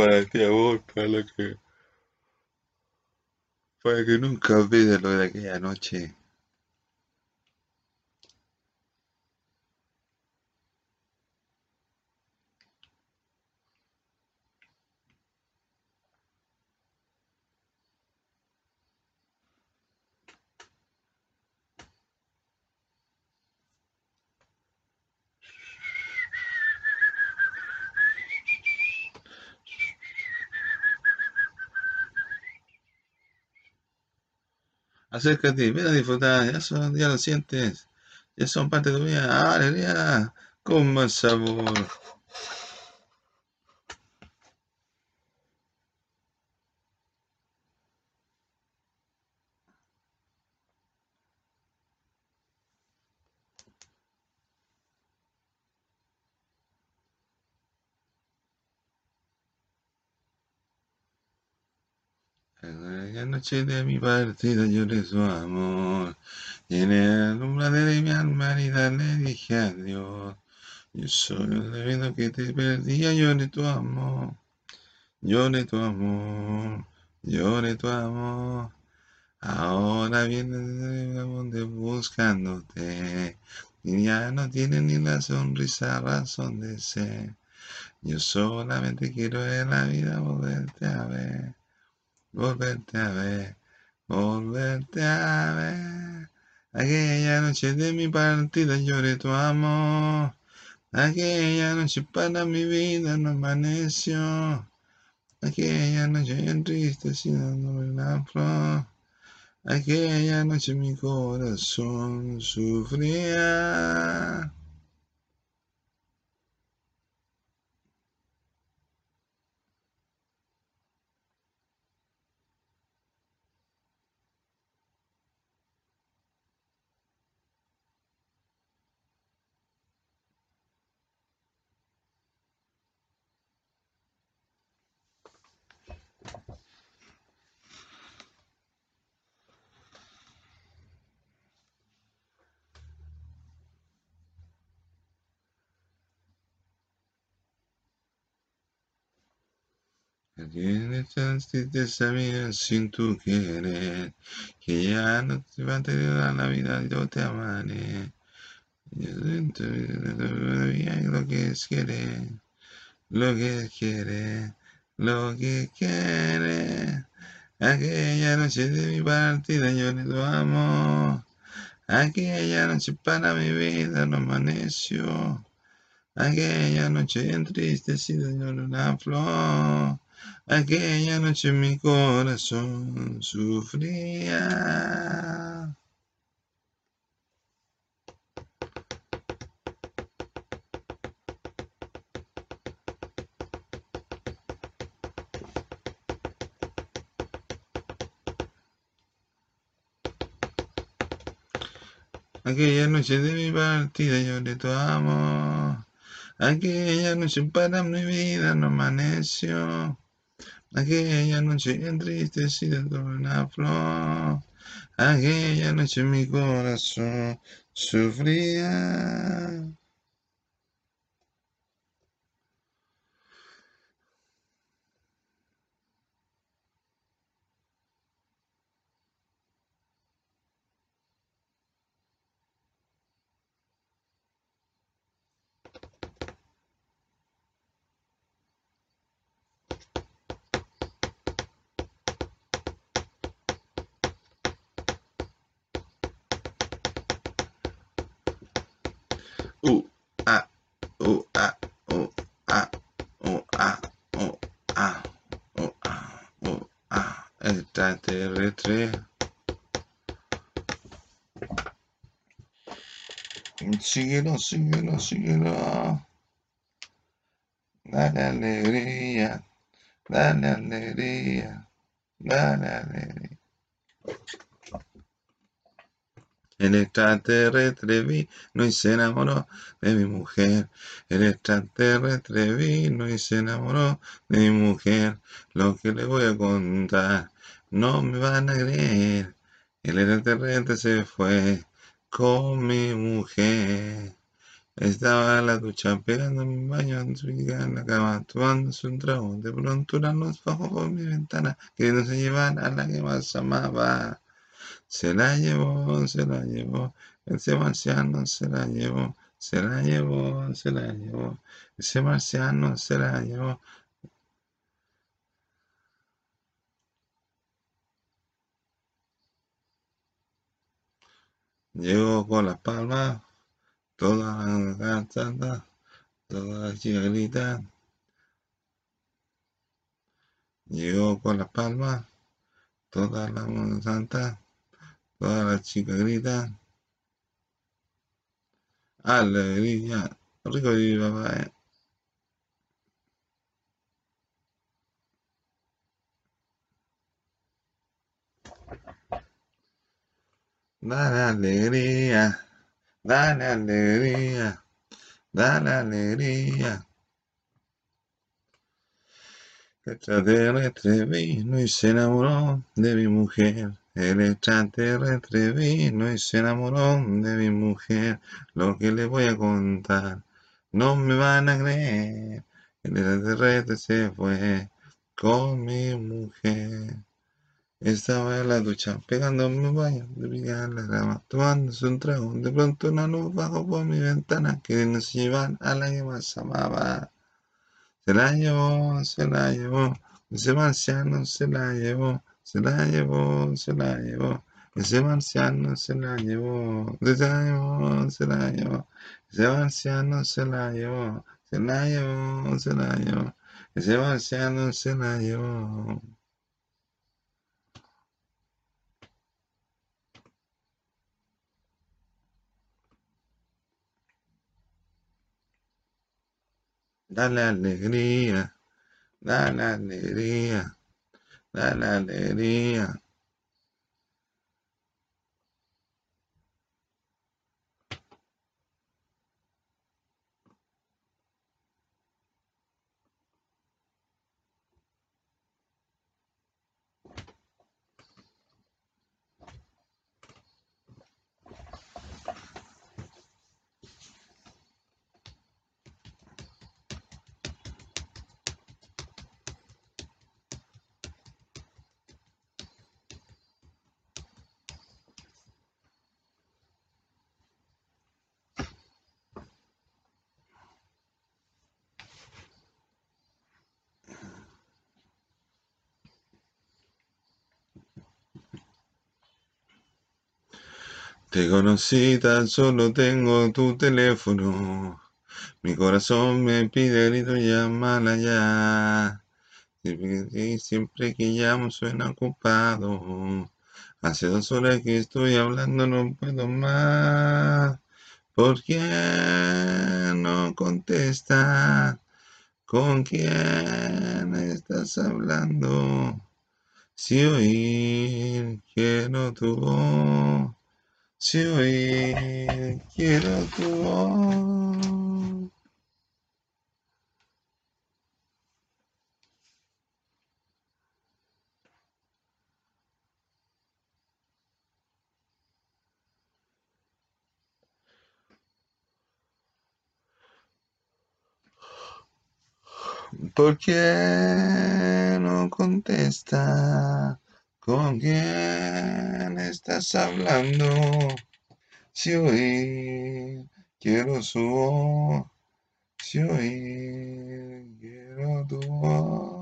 para ti, amor, para lo que. Para que nunca olvides lo de aquella noche. Acércate, ven a disfrutar, ya, son, ya lo sientes, ya son parte de tu vida, ¡Ah, alegría, con más sabor. La noche de mi partida lloré su amor. Y en el umbral de mi alma le dije adiós. Yo soy el debido que te perdía, lloré tu amor. Lloré tu amor, lloré tu amor. Ahora viene de donde buscándote. Y ya no tiene ni la sonrisa razón de ser. Yo solamente quiero en la vida volverte a ver volverte a ver, volverte a ver. Aquella noche de mi partida lloré tu amor. Aquella noche para mi vida no amaneció. Aquella noche entristecida no una flor. Aquella noche mi corazón sufría. Tienes tristeza mía sin tu querer, que ya no te va a tener la vida, yo te amaré. Lo que es querer, lo que es querer, lo que quiere. Aquella noche de mi partida yo le tu amor. Aquella noche para mi vida no amaneció. Aquella noche entristecida yo una flor. Aquella noche mi corazón sufría. Aquella noche de mi partida lloré tu amor. Aquella noche para mi vida no amaneció. Aquella noche entristecida con una flor. Aquella noche mi corazón sufría. U, A, U, A, U, A, U, A, U, A, U, A, U, A, extraterrestre. Síguelo, síguelo, síguelo. Dale alegría, dale alegría, dale alegría. El extraterrestre vino y se enamoró de mi mujer. El extraterrestre vino y se enamoró de mi mujer. Lo que le voy a contar no me van a creer. El extraterrestre se fue con mi mujer. Estaba en la ducha pegando mi baño en la cama, tomándose un trago. De pronto una luz bajó por mi ventana, queriéndose llevar a la que más amaba. Se la llevó, se la llevó, ese marciano se la llevó, se la llevó, se la llevó, ese marciano se la llevó. Llegó con las palmas, toda la cantando, toda la chica grita. Llegó con las palmas, toda la santa, toda la chica grita. Alegría, rico y papá. Dale alegría, dale alegría, dale alegría. El extraterrestre vino y se enamoró de mi mujer. El extraterrestre vino y se enamoró de mi mujer. Lo que le voy a contar, no me van a creer. El extraterrestre se fue con mi mujer. Estaba en la ducha, pegándome un baño, de en la cama, tomándose un trago. De pronto una luz bajó por mi ventana, se llevar a la que más amaba. Se la llevó, se la llevó, ese marciano se la llevó, se la llevó, se la llevó. Ese marciano se la llevó, se la llevó, se la llevó. Ese marciano se la llevó, se la llevó, se la llevó. Ese marciano se la llevó. Dale alegría, dale alegría, dale alegría. Te conocí, tan solo tengo tu teléfono. Mi corazón me pide grito, llámala ya. Siempre que llamo suena ocupado. Hace dos horas que estoy hablando, no puedo más. ¿Por qué no contesta? ¿Con quién estás hablando? Si oír quiero tu voz si hoy quiero tu voz. ¿Por qué no contesta? ¿Con quién estás hablando? Si hoy quiero su voz, si hoy quiero tu voz.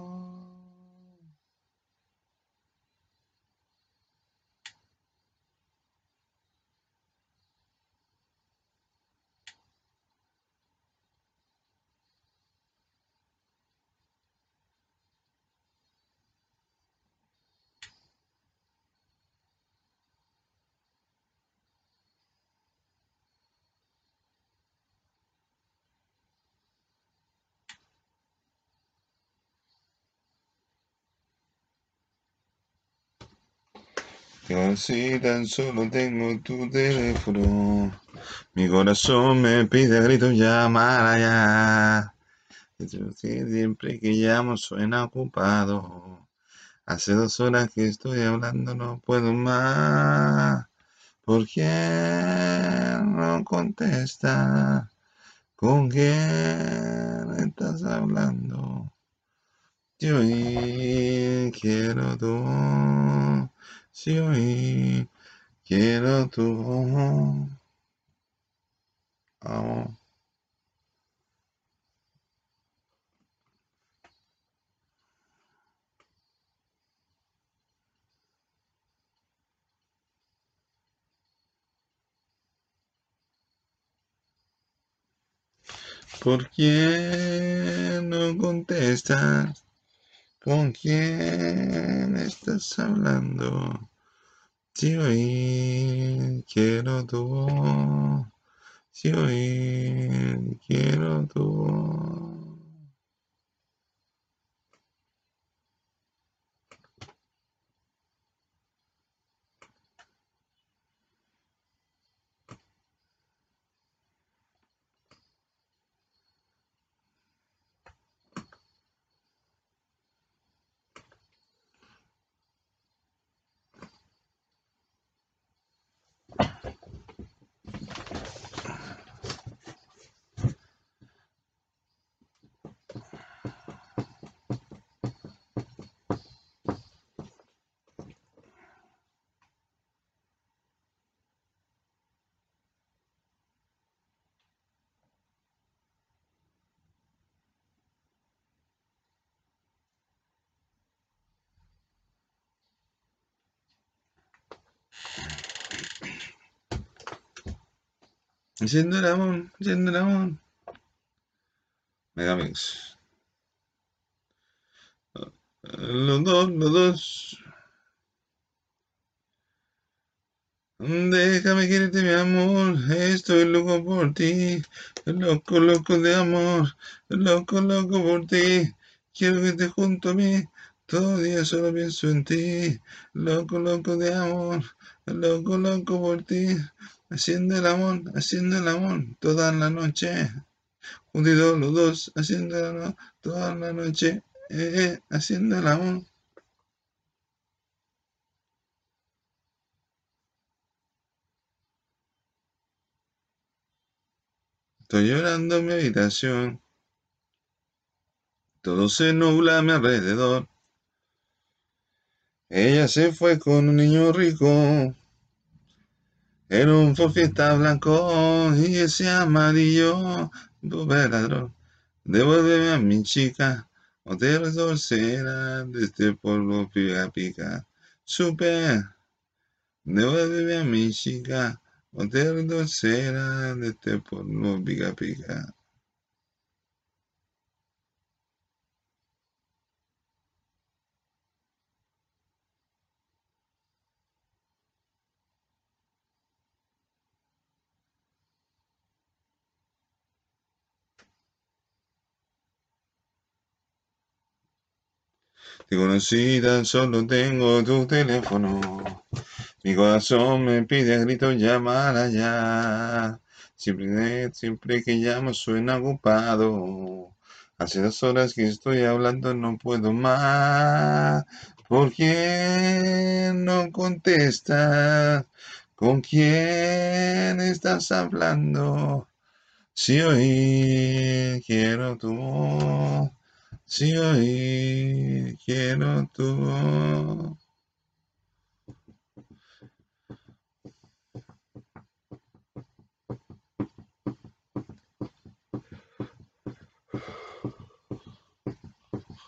Yo si tan solo tengo tu teléfono, mi corazón me pide a gritos llamar allá. Siempre que llamo suena ocupado. Hace dos horas que estoy hablando, no puedo más. ¿Por qué no contesta? ¿Con quién estás hablando? Yo quiero tu si hoy quiero tu amor. ¿Por quién no contestas? ¿Con quién estás hablando? Si hoy quiero tu voz, si hoy quiero tu voz. Haciendo el amor, haciendo el amor. Megamix. Los dos, los dos. Déjame quererte, mi amor. Estoy loco por ti. Loco, loco de amor. Loco, loco por ti. Quiero que estés junto a mí. Todo día solo pienso en ti. Loco, loco de amor. Loco, loco por ti. Haciendo el amor, haciendo el amor toda la noche. Juntitos los dos, haciendo el amor toda la noche. Eh, eh, haciendo el amor. Estoy llorando en mi habitación. Todo se nubla a mi alrededor. Ella se fue con un niño rico. Era un fiesta blanco y ese amarillo, pobre ladrón. Devuélveme a mi chica, o te de este polvo pica pica. Supe, devuélveme a mi chica, o te retorcerá de este polvo pica pica. Te conocí, tan solo tengo tu teléfono. Mi corazón me pide a gritos llamar allá. Siempre, siempre que llamo suena ocupado. Hace dos horas que estoy hablando, no puedo más. ¿Por quién no contestas? ¿Con quién estás hablando? Si hoy quiero tu voz si quiero tu.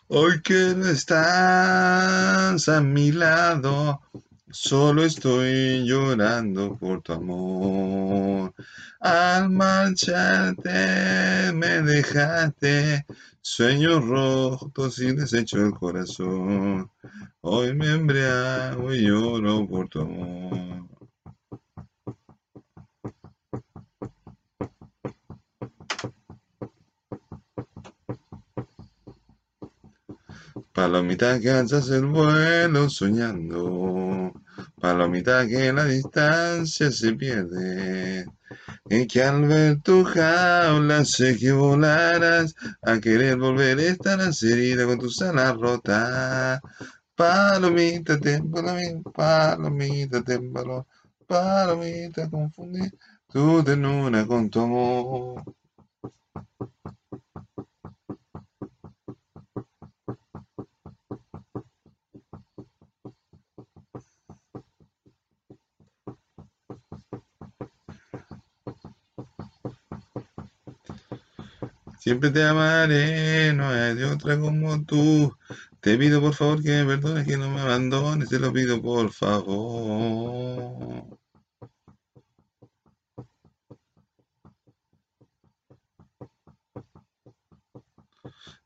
Hoy que no estás a mi lado, solo estoy llorando por tu amor. Al marcharte me dejaste Sueños rotos y deshecho el corazón. Hoy me embriago y lloro por tu amor. Palomita que alzas el vuelo soñando. Palomita que la distancia se pierde y que al ver tu jaula sé que volarás a querer volver a estar herida con tus alas rotas. Palomita, palomita, palomita, tembló, palomita, confundí tu ternura con tu amor. Siempre te amaré, no hay otra como tú. Te pido por favor que me perdones, que no me abandones, te lo pido por favor.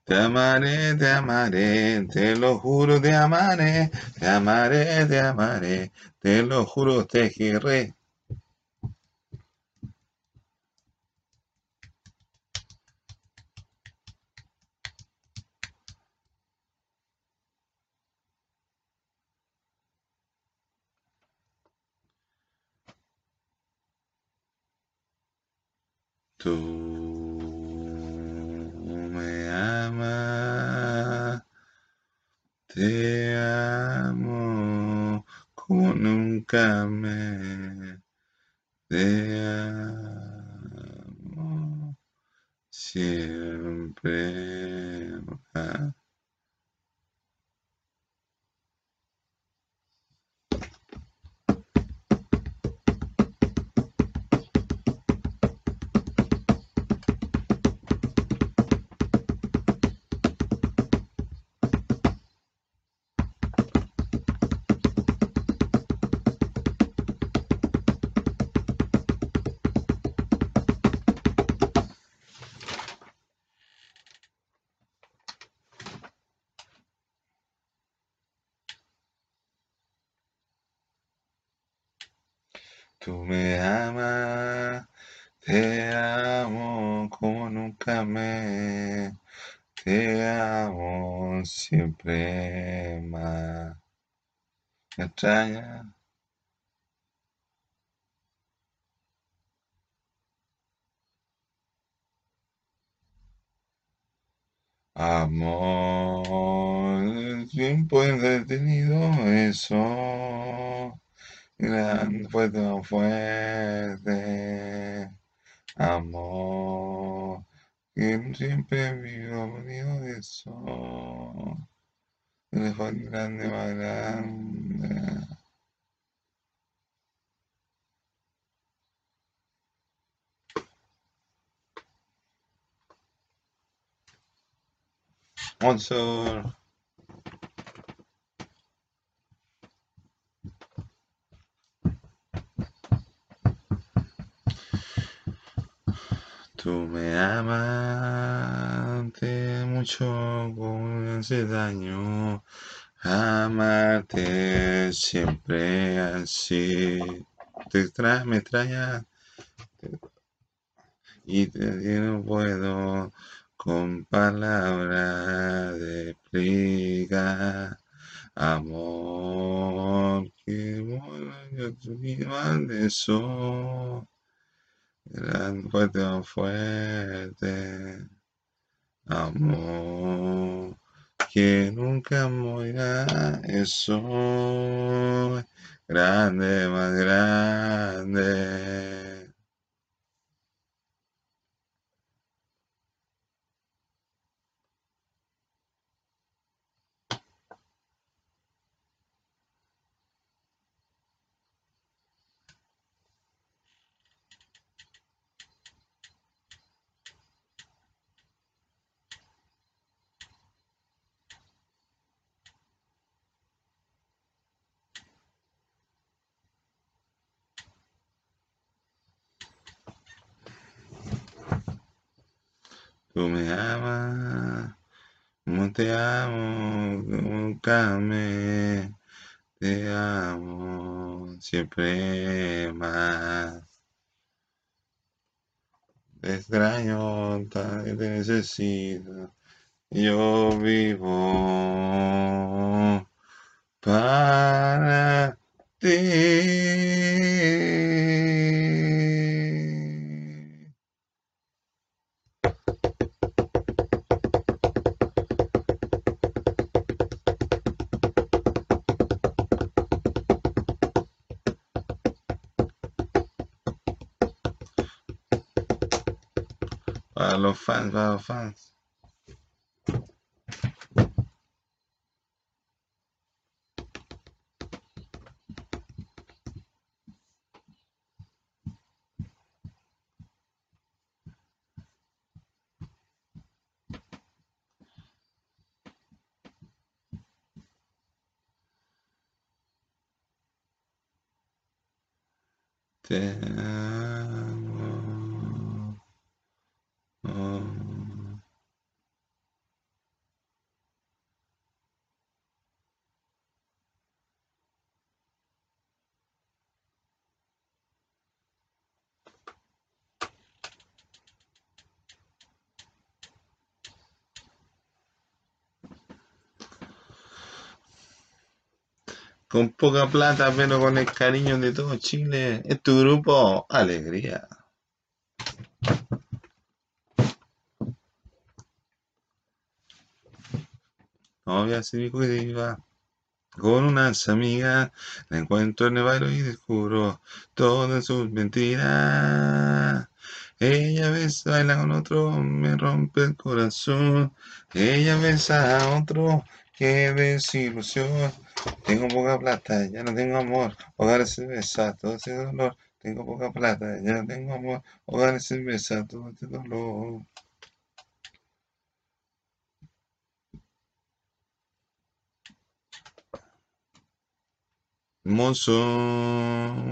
Te amaré, te amaré, te lo juro, te amaré, te amaré, te amaré, te lo juro, te querré. Tú me amas, te amo como nunca me te amo siempre. Amor, el tiempo entretenido, eso. Gran fuerte, fuerte. Amor, que siempre vivo venido de eso. El fue grande, más grande. Monster. Tú me amaste mucho con ese daño. Amarte siempre así. Te extraña, me extraña. Y te no puedo con palabras explicar. Amor, que bueno, mal de eso. Gran fuerte, fuerte. Amor, que nunca morirá. Eso. Grande, más grande. Tú me amas, como te amo, nunca me te amo, siempre más. Te extraño, te necesito. Yo vivo para ti. Los fans, para los fans. Con poca plata, pero con el cariño de todo Chile. Es tu grupo, alegría. Novia se iba con unas amigas, la encuentro en el baile y descubro todas sus mentiras. Ella besa, baila con otro, me rompe el corazón. Ella besa a otro, qué desilusión. Tengo poca plata, ya no tengo amor. Hogar cerveza, todo ese dolor. Tengo poca plata, ya no tengo amor. Hogar cerveza, todo ese dolor. Mozo,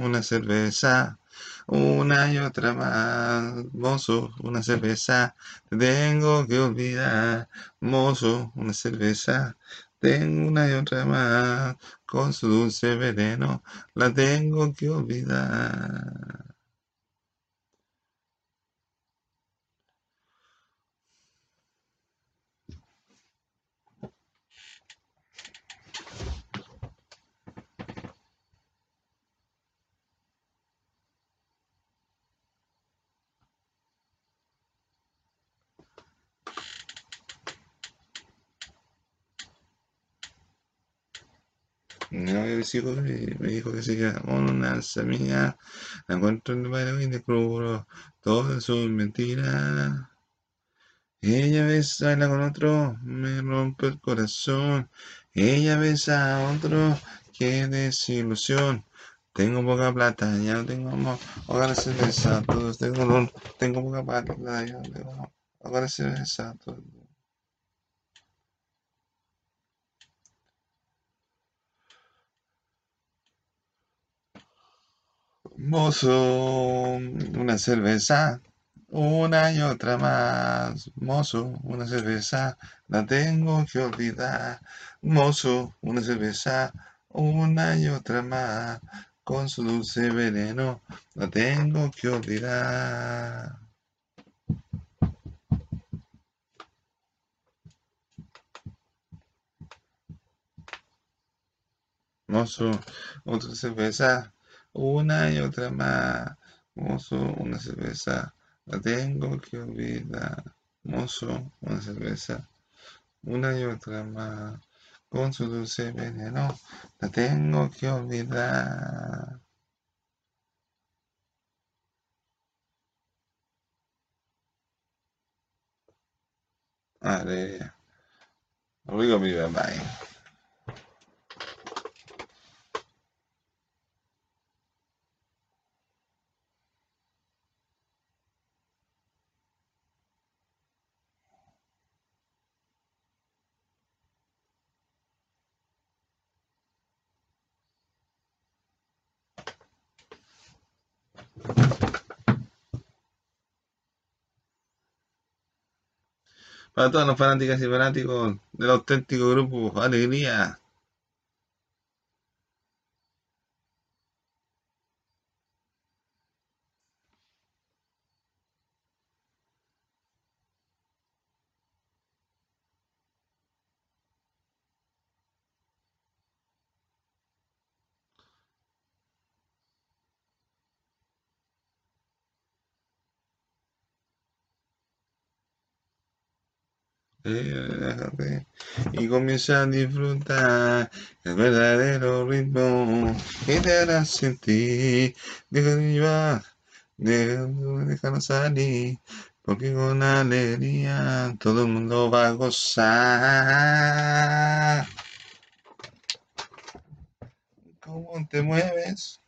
una cerveza, una y otra más. Mozo, una cerveza, te tengo que olvidar. Mozo, una cerveza, tengo una y otra más. Con su dulce veneno, la tengo que olvidar. Sigo, me dijo que con una amigas, la encuentro en el y de crudo, todo eso es mentira. Ella besa con otro, me rompe el corazón. Ella besa a otro, qué desilusión. Tengo poca plata, ya no tengo amor. Ahora se besa, todos tengo dolor. Tengo poca plata, ya no tengo amor. Ahora se besa, todo. Mozo, una cerveza, una y otra más. Mozo, una cerveza, la tengo que olvidar. Mozo, una cerveza, una y otra más. Con su dulce veneno, la tengo que olvidar. Mozo, otra cerveza, una y otra más. Mozo, una cerveza. La tengo que olvidar. Mozo, una cerveza. Una y otra más. Con su dulce veneno. La tengo que olvidar. Vale. Obligo mi bye. Para todas las fanáticas y fanáticos del auténtico grupo Alegría. Y comienza a disfrutar el verdadero ritmo que te hará sentir. Deja de llevar, déjalo salir, porque con alegría todo el mundo va a gozar. ¿Cómo te mueves?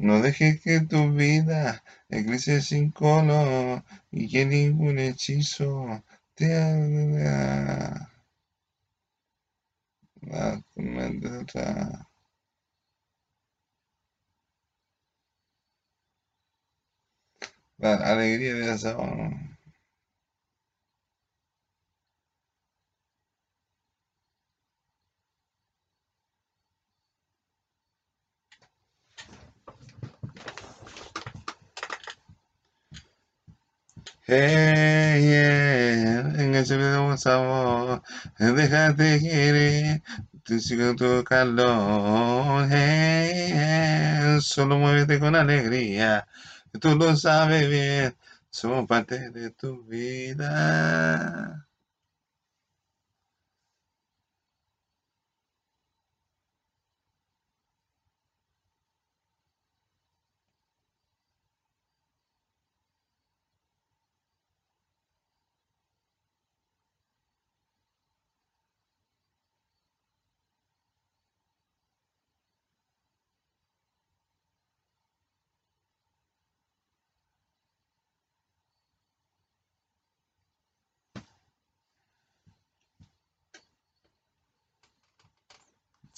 No dejes que tu vida eclipse sin color y que ningún hechizo te haga. La alegría de la sabana. Hey, yeah, en ese video sabor, déjate querer, te sigo tu calor, hey, solo muévete con alegría, tú lo sabes bien, somos parte de tu vida.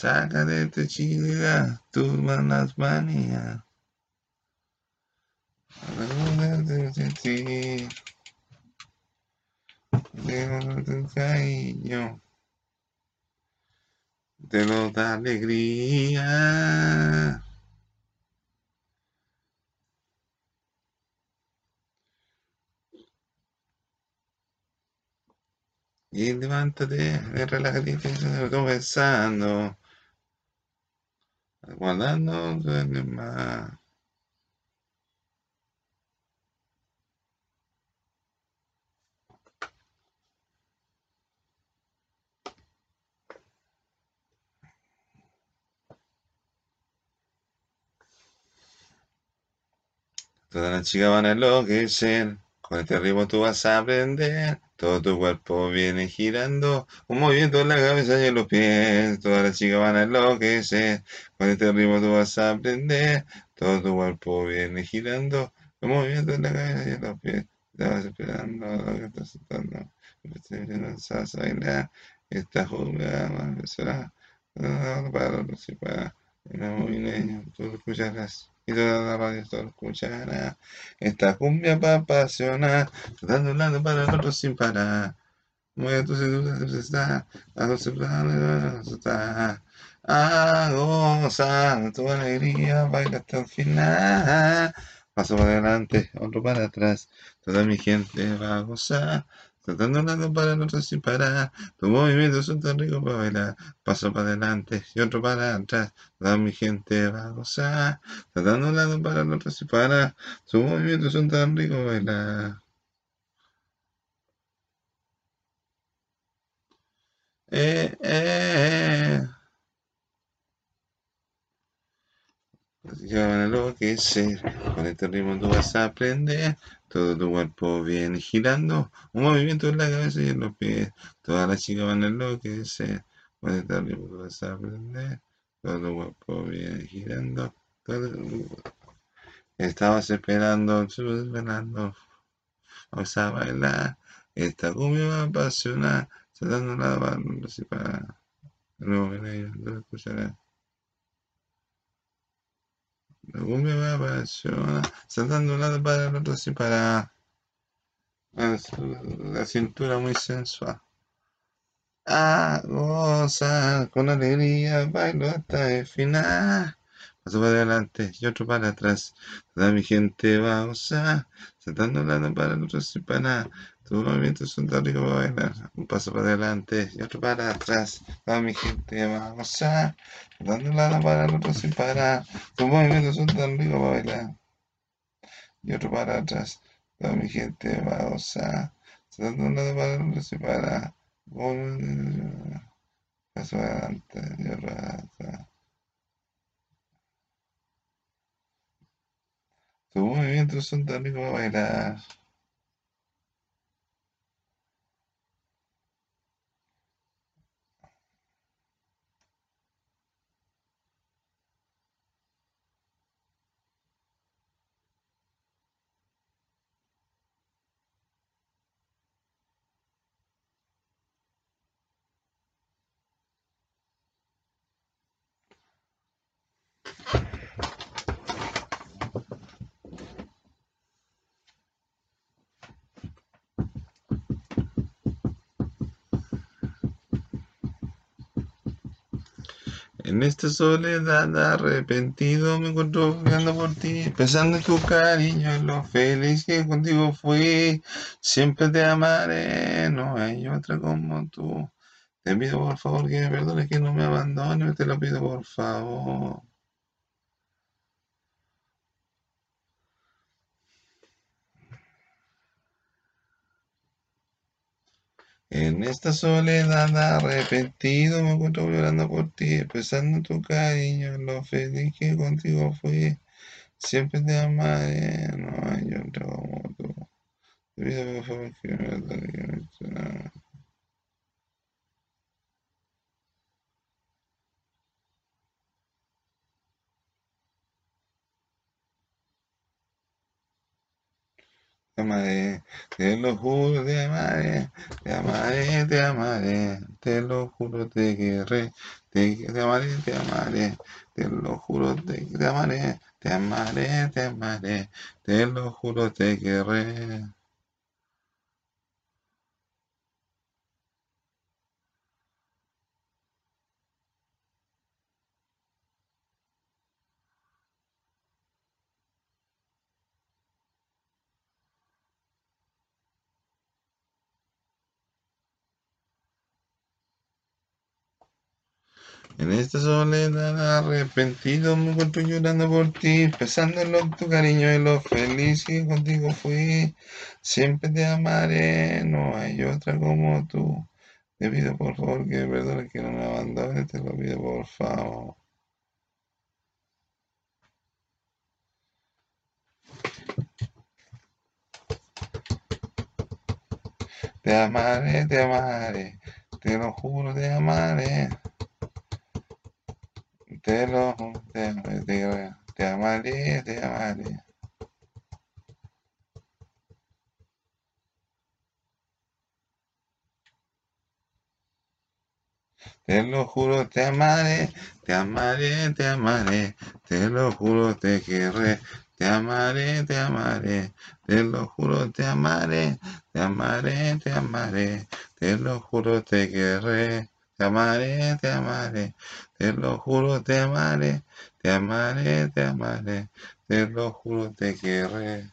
Saca de tu chica tus malas manías. de ti. De tu cariño. Te lo alegría. Y levántate, relájate, comenzando. Guardando más. Todas las chicas van a enloquecer. Con este ritmo tú vas a aprender. Todo tu cuerpo viene girando. Un movimiento en la cabeza y en los pies. Todas las chicas van a enloquecer. Con este ritmo tú vas a aprender. Todo tu cuerpo viene girando. Un movimiento en la cabeza y en los pies. Estabas esperando lo que estás sentando. Estás a bailar. Esta jugada será para participar. El movimiento tú escucharás y toda la radio todo escuchará. Esta cumbia para apasionar, dando un lado para el otro sin parar. Mueve tu cintura, está, a dos está. A gozar tu alegría, baila hasta el final. Paso para adelante, otro para atrás, toda mi gente va a gozar. Tratando un lado para otro sin parar. Tus movimientos son tan ricos para bailar. Paso para adelante y otro para atrás. Toda mi gente va a gozar. Tratando un lado para otro sin parar. Tus movimientos son tan ricos para bailar. Eh, eh, eh. Así que a enloquecer. Con este ritmo tú vas a aprender. Todo tu cuerpo viene girando, un movimiento en la cabeza y en los pies. Todas las chicas van a enloquecer. Con este ritmo vas a aprender. Todo tu cuerpo viene girando. Estabas esperando, esperando. Vamos a bailar. Esta cumbia va a apasionar. Saltando la banda, así para. Luego escucharás. La cumbia me apasiona, saltando un lado para el otro así para la cintura muy sensual. Ah, goza con alegría, bailo hasta el final. Paso para adelante y otro para atrás. Toda mi gente va a gozar, saltando un lado para el otro así para tus movimientos son tan ricos para bailar. Un paso para adelante y otro para atrás. Toda mi gente va a gozar. Dando un lado para el otro sin parar. Tus movimientos son tan ricos para bailar. Y otro para atrás. Toda mi gente va a gozar. Dando un lado para el otro sin parar. Paso adelante y otro. Tus movimientos son tan ricos para bailar. En esta soledad arrepentido me encuentro buscando por ti, pensando en tu cariño, en lo feliz que contigo fui. Siempre te amaré, no hay otra como tú. Te pido por favor que me perdones, que no me abandones, te lo pido por favor. En esta soledad arrepentido me encuentro llorando por ti, en tu cariño, lo feliz que contigo fui. Siempre te amaré, no hay otro como tú. Pido por favor que me te lo juro, te amaré, te amaré, te amaré, te lo juro, te querré, te, te amaré, te amaré, te lo juro, te, te amaré, te amaré, te amaré, te lo juro, te querré. En esta soledad arrepentido me encuentro llorando por ti, pensando en tu cariño y lo feliz que contigo fui. Siempre te amaré, no hay otra como tú. Te pido por favor que perdones, que no me abandones, te lo pido por favor. Te amaré, te amaré, te lo juro, te amaré. Te lo te, te, te amaré, te amaré. Te lo juro, te amaré, te amaré, te amaré, te lo juro, te querré, te amaré, te amaré, te lo juro, te amaré, te amaré, te amaré, te lo juro, te querré, te amaré, te amaré, te lo juro, te amaré, te amaré, te amaré, te lo juro, te querré.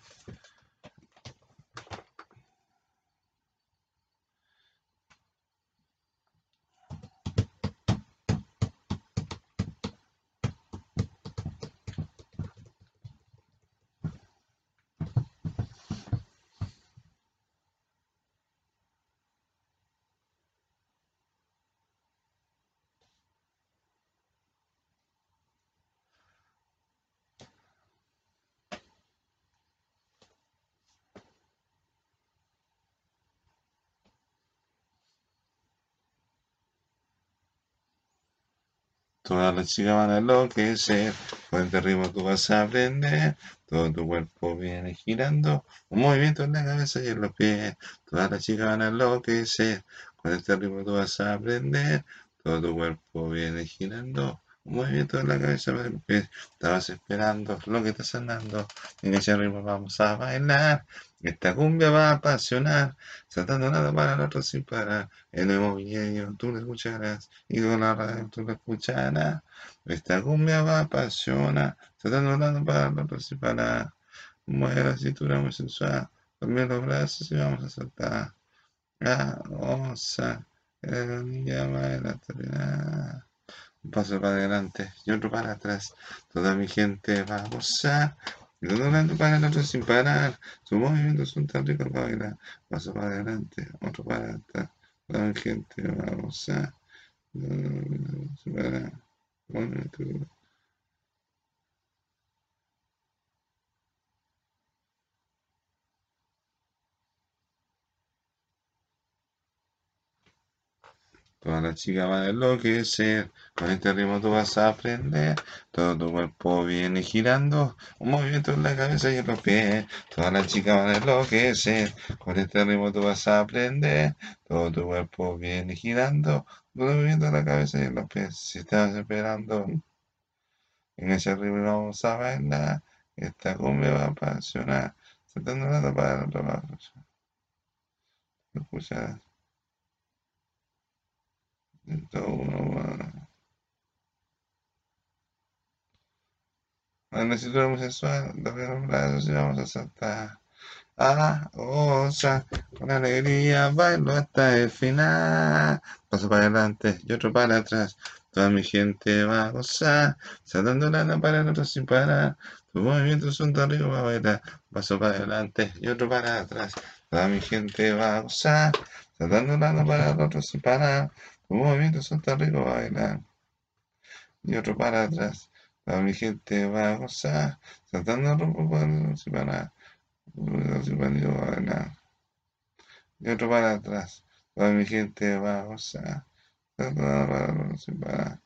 Todas las chicas van a enloquecer, con este ritmo tú vas a aprender, todo tu cuerpo viene girando, un movimiento en la cabeza y en los pies. Todas las chicas van a enloquecer, con este ritmo tú vas a aprender, todo tu cuerpo viene girando, un movimiento en la cabeza en los pies. Estabas esperando lo que está sonando, en ese ritmo vamos a bailar. Esta cumbia va a apasionar, saltando nada para el otro sin parar. El movimiento tú lo escucharás y con la radio tú lo escucharás. Esta cumbia va a apasionar, saltando nada para el otro sin parar. Mueve la cintura muy sensual, también los brazos y vamos a saltar. Ah, osa, la niña baila Paso para adelante y otro para atrás. Toda mi gente va a gozar. Para el otro sin parar. Sus movimientos son tan ricos para bailar. Paso para adelante, otro para atrás. La gente, vamos a. Parar. Toda la chica va a enloquecer, con este ritmo tú vas a aprender, todo tu cuerpo viene girando, un movimiento en la cabeza y en los pies, toda la chica va a enloquecer, con este ritmo tú vas a aprender, todo tu cuerpo viene girando, un movimiento en la cabeza y en los pies, si estás esperando, en ese ritmo vamos a bailar, esta cumbia va a apasionar, saltando nada para el otro lado. Escuchas. Então, Una cintura muy sensual, doble los brazos vamos a saltar. Ah, oh, sea, con alegría bailo hasta el final. Paso para adelante y otro para atrás. Toda mi gente va a gozar, saltando la para el otro sin parar. Tus movimientos son de arriba va a bailar. Paso para adelante y otro para atrás. Toda mi gente va a gozar, saltando la para el otro sin parar. Tus movimientos son de arriba va a bailar. Y otro para atrás. Mi gente va a gozar, saltando la para el otro sin parar. Y otro para atrás. Toda mi gente va a gozar. Para, para, para,